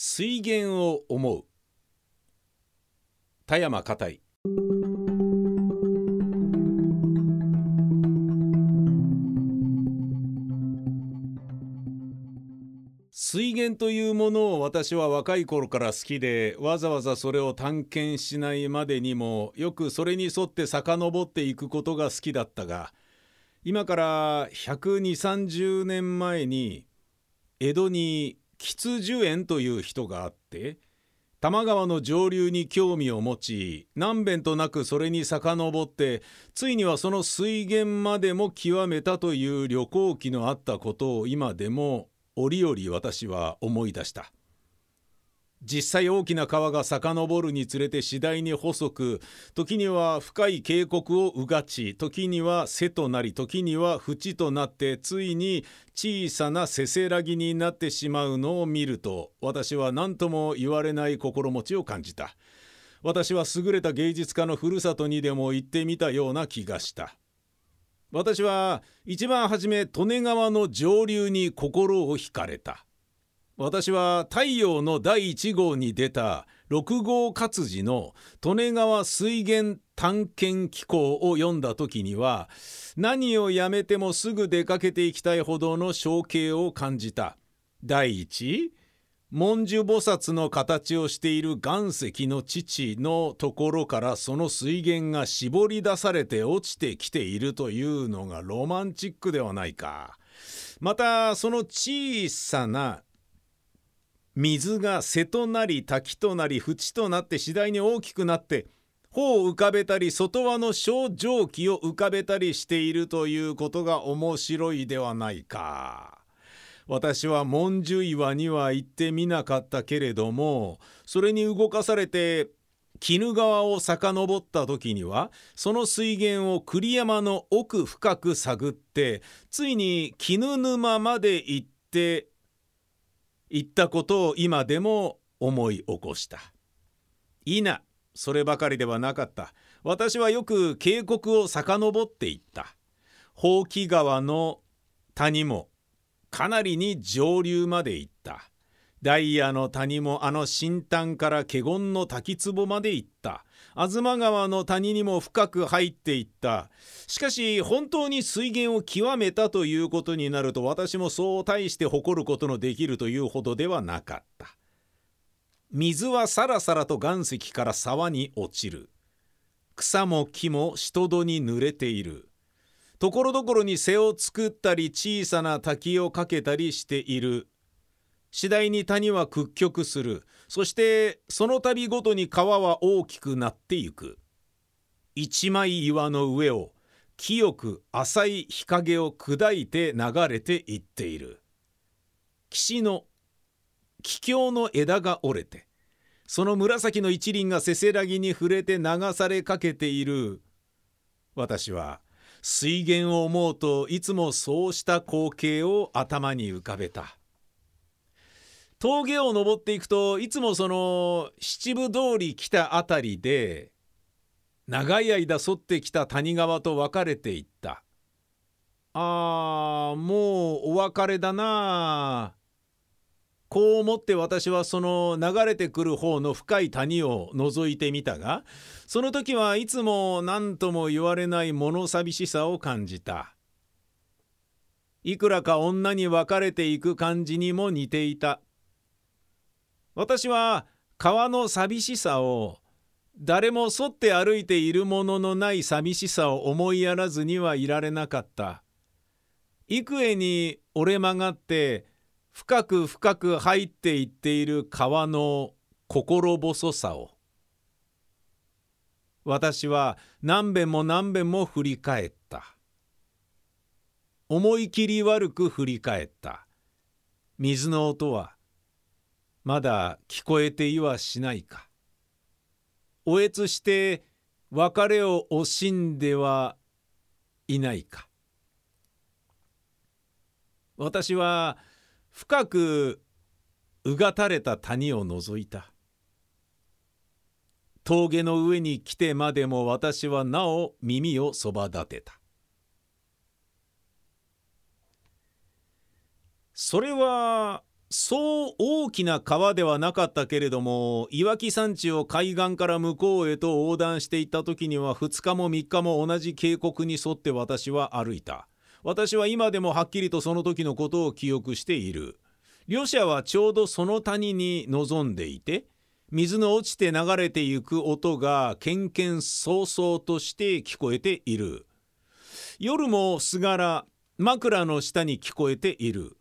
水源を思う。田山硬い。水源というものを私は若い頃から好きでわざわざそれを探検しないまでにもよくそれに沿って遡っていくことが好きだったが今から12030年前に江戸に吉寿園という人があって多摩川の上流に興味を持ち何べんとなくそれに遡ってついにはその水源までも極めたという旅行記のあったことを今でも折々私は思い出した。実際大きな川が遡るにつれて次第に細く時には深い渓谷をうがち時には瀬となり時には淵となってついに小さなせせらぎになってしまうのを見ると私は何とも言われない心持ちを感じた。私は優れた芸術家のふるさとにでも行ってみたような気がした。私は一番初め利根川の上流に心を惹かれた。私は太陽の第1号に出た6号活字の利根川水源探検機構を読んだ時には何をやめてもすぐ出かけていきたいほどの象形を感じた。第一文殊菩薩の形をしている岩石の父のところからその水源が絞り出されて落ちてきているというのがロマンチックではないか。またその小さな水が瀬となり滝となり淵となって次第に大きくなって帆を浮かべたり外輪の小蒸気を浮かべたりしているということが面白いではないか。私は文殊岩には行ってみなかったけれどもそれに動かされて鬼怒川を遡った時にはその水源を栗山の奥深く探ってついに絹沼まで行って言ったことを今でも思い起こした。いいな。そればかりではなかった。私はよく渓谷を遡っていった。ほうき川の谷もかなりに上流まで行った。ダイヤの谷もあの新丹から華厳の滝壺まで行った。東川の谷にも深く入っていった。しかし本当に水源を極めたということになると私もそう大して誇ることのできるというほどではなかった。水はさらさらと岩石から沢に落ちる。草も木も人戸に濡れている。ところどころに背を作ったり小さな滝をかけたりしている。次第に谷は屈曲する。そしてその度ごとに川は大きくなっていく。一枚岩の上を清く浅い日陰を砕いて流れていっている。岸の桔梗の枝が折れてその紫の一輪がせせらぎに触れて流されかけている。私は水源を思うといつもそうした光景を頭に浮かべた。峠を登っていくといつもその七分通り来た辺りで長い間沿ってきた谷川と別れていった。あーもうお別れだな。こう思って私はその流れてくる方の深い谷を覗いてみたがその時はいつも何とも言われない物寂しさを感じた。いくらか女に別れていく感じにも似ていた。私は川の寂しさを誰も沿って歩いているもののない寂しさを思いやらずにはいられなかった。幾重に折れ曲がって深く深く入っていっている川の心細さを。私は何べんも何べんも振り返った。思い切り悪く振り返った。水の音はまだ聞こえていはしないか。おえつして別れを惜しんではいないか。私は深くうがたれた谷を覗いた。峠の上に来てまでも私はなお耳をそば立てた。それはそう大きな川ではなかったけれども岩木山地を海岸から向こうへと横断していった時には2日も3日も同じ渓谷に沿って私は歩いた。私は今でもはっきりとその時のことを記憶している。両者はちょうどその谷に臨んでいて水の落ちて流れてゆく音がけんけんそうそうとして聞こえている。夜もすがら枕の下に聞こえている。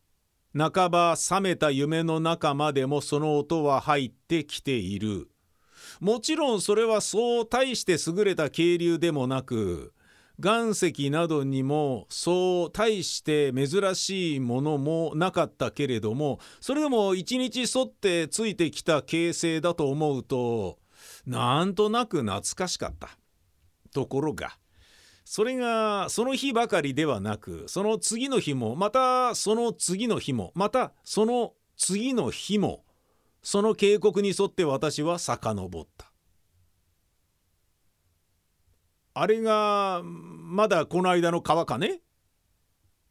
半ば覚めた夢の中までもその音は入ってきている。もちろんそれはそう大して優れた渓流でもなく岩石などにもそう大して珍しいものもなかったけれどもそれでも一日沿ってついてきた形成だと思うとなんとなく懐かしかった。ところがそれがその日ばかりではなくその次の日もまたその次の日もまたその次の日もその渓谷に沿って私は遡った。あれがまだこの間の川かね？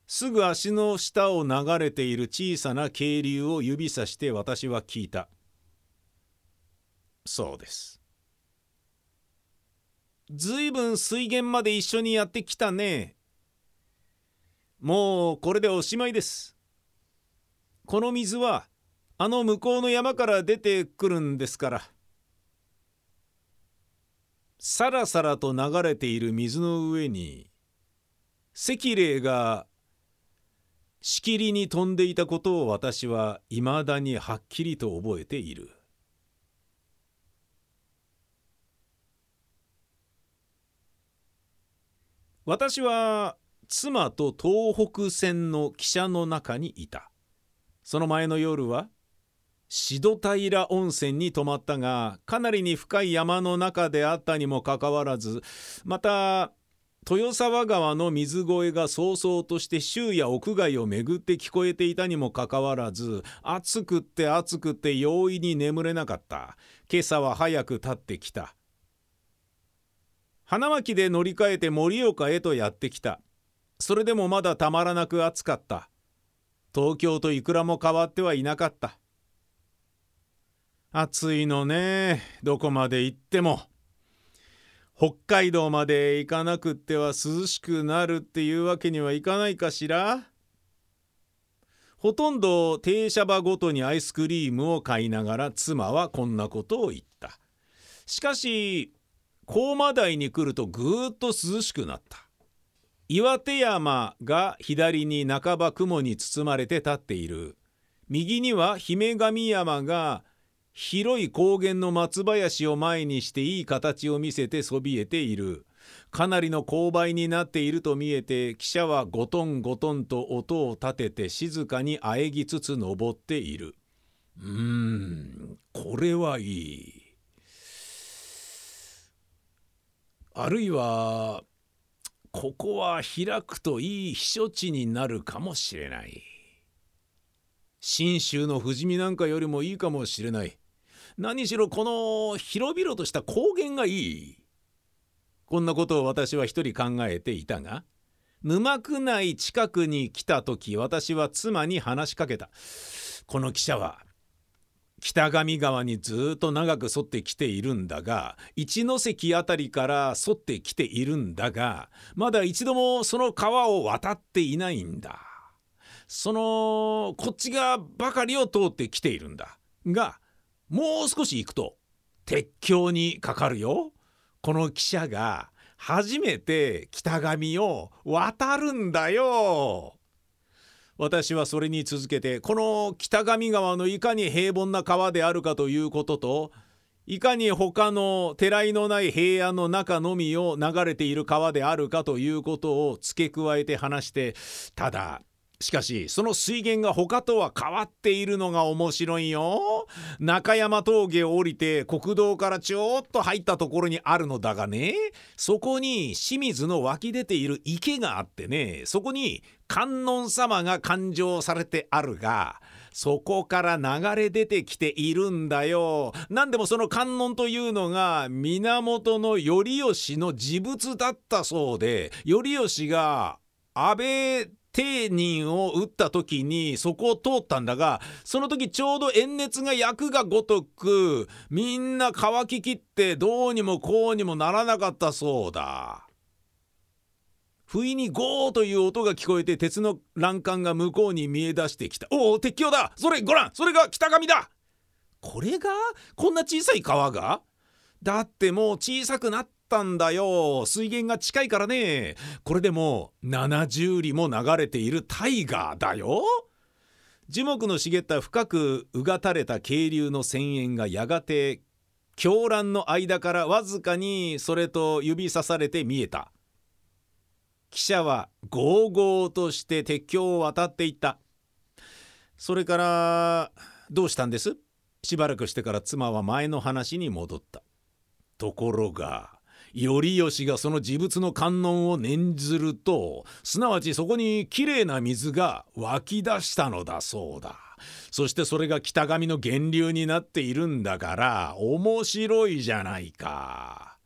すぐ足の下を流れている小さな渓流を指さして私は聞いた。そうです。ずいぶん水源まで一緒にやってきたね。もうこれでおしまいです。この水はあの向こうの山から出てくるんですから。さらさらと流れている水の上に赤霊がしきりに飛んでいたことを私はいまだにはっきりと覚えている。私は妻と東北線の汽車の中にいた。その前の夜は志戸平温泉に泊まったがかなりに深い山の中であったにもかかわらずまた豊沢川の水声がそうそうとして周や屋外を巡って聞こえていたにもかかわらず暑くって暑くって容易に眠れなかった。今朝は早く立ってきた。花巻で乗り換えて盛岡へとやってきた。それでもまだたまらなく暑かった。東京といくらも変わってはいなかった。暑いのねどこまで行っても。北海道まで行かなくっては涼しくなるっていうわけにはいかないかしら。ほとんど停車場ごとにアイスクリームを買いながら妻はこんなことを言った。しかし高馬台に来るとぐーっと涼しくなった。岩手山が左に半ば雲に包まれて立っている。右には姫神山が広い高原の松林を前にしていい形を見せてそびえている。かなりの勾配になっていると見えて汽車はゴトンゴトンと音を立てて静かにあえぎつつ登っている。うーんこれはいい。あるいはここは開くといい避暑地になるかもしれない。信州の富士見なんかよりもいいかもしれない。何しろこの広々とした高原がいい。こんなことを私は一人考えていたが沼区内近くに来た時私は妻に話しかけた。この汽車は北上川にずっと長く沿ってきているんだが一関辺りから沿ってきているんだがまだ一度もその川を渡っていないんだ。そのこっち側ばかりを通ってきているんだ。がもう少し行くと鉄橋にかかるよ。この汽車が初めて北上を渡るんだよ。私はそれに続けてこの北上川のいかに平凡な川であるかということといかに他のてらいのない平野の中のみを流れている川であるかということを付け加えて話してただしかしその水源が他とは変わっているのが面白いよ。中山峠を降りて国道からちょっと入ったところにあるのだがね。そこに清水の湧き出ている池があってね。そこに観音様が勘定されてあるがそこから流れ出てきているんだよ。何でもその観音というのが源頼義の持物だったそうで頼義が安倍丁人を打った時にそこを通ったんだがその時ちょうど炎熱が焼くがごとくみんな乾ききってどうにもこうにもならなかったそうだ。不意にゴーという音が聞こえて鉄の欄干が向こうに見え出してきた。おお鉄橋だそれごらんそれが北上だこれがこんな小さい川が？だってもう小さくなったんだよ。水源が近いからね。これでも70里も流れている大河だよ。樹木の茂った深くうがたれた渓流の泉源がやがて狂乱の間からわずかにそれと指さされて見えた。汽車はゴーゴーとして鉄橋を渡っていった。それからどうしたんです？しばらくしてから妻は前の話に戻った。ところが頼義がその自物の観音を念ずるとすなわちそこにきれいな水が湧き出したのだそうだ。そしてそれが北上の源流になっているんだから面白いじゃないか。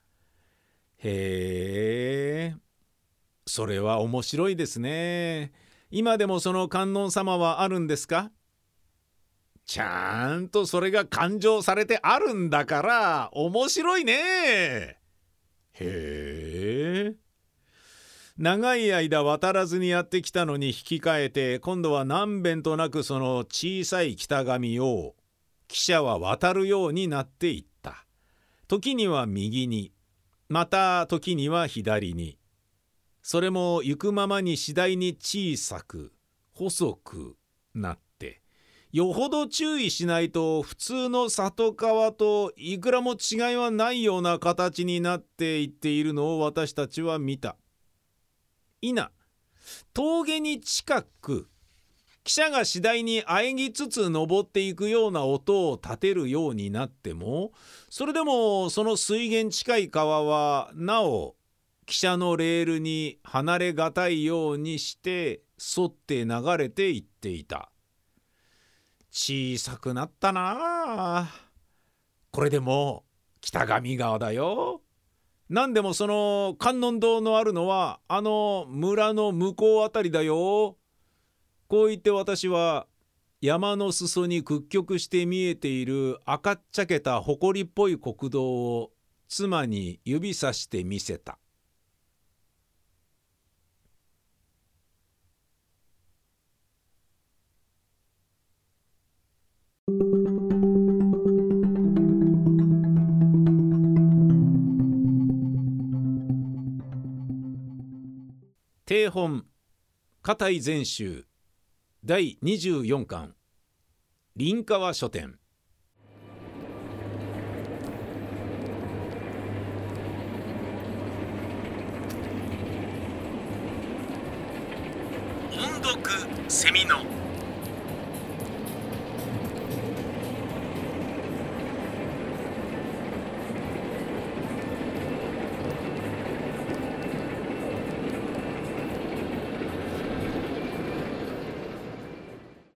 へえ。それは面白いですね。今でもその観音様はあるんですか？ちゃんとそれが勘定されてあるんだから面白いね。へえ長い間渡らずにやってきたのに引き換えて今度は何べんとなくその小さい北上を汽車は渡るようになっていった。時には右にまた時には左に。それも行くままに次第に小さく細くなった。よほど注意しないと普通の里川といくらも違いはないような形になっていっているのを私たちは見た。いな峠に近く汽車が次第に喘ぎつつ登っていくような音を立てるようになってもそれでもその水源近い川はなお汽車のレールに離れがたいようにして沿って流れていっていた。小さくなったなこれでも北上川だよ。何でもその観音堂のあるのはあの村の向こうあたりだよ。こう言って私は山の裾に屈曲して見えている赤っちゃけた埃っぽい国道を妻に指さして見せた。定本片井全集第24巻林川書店。音読セミの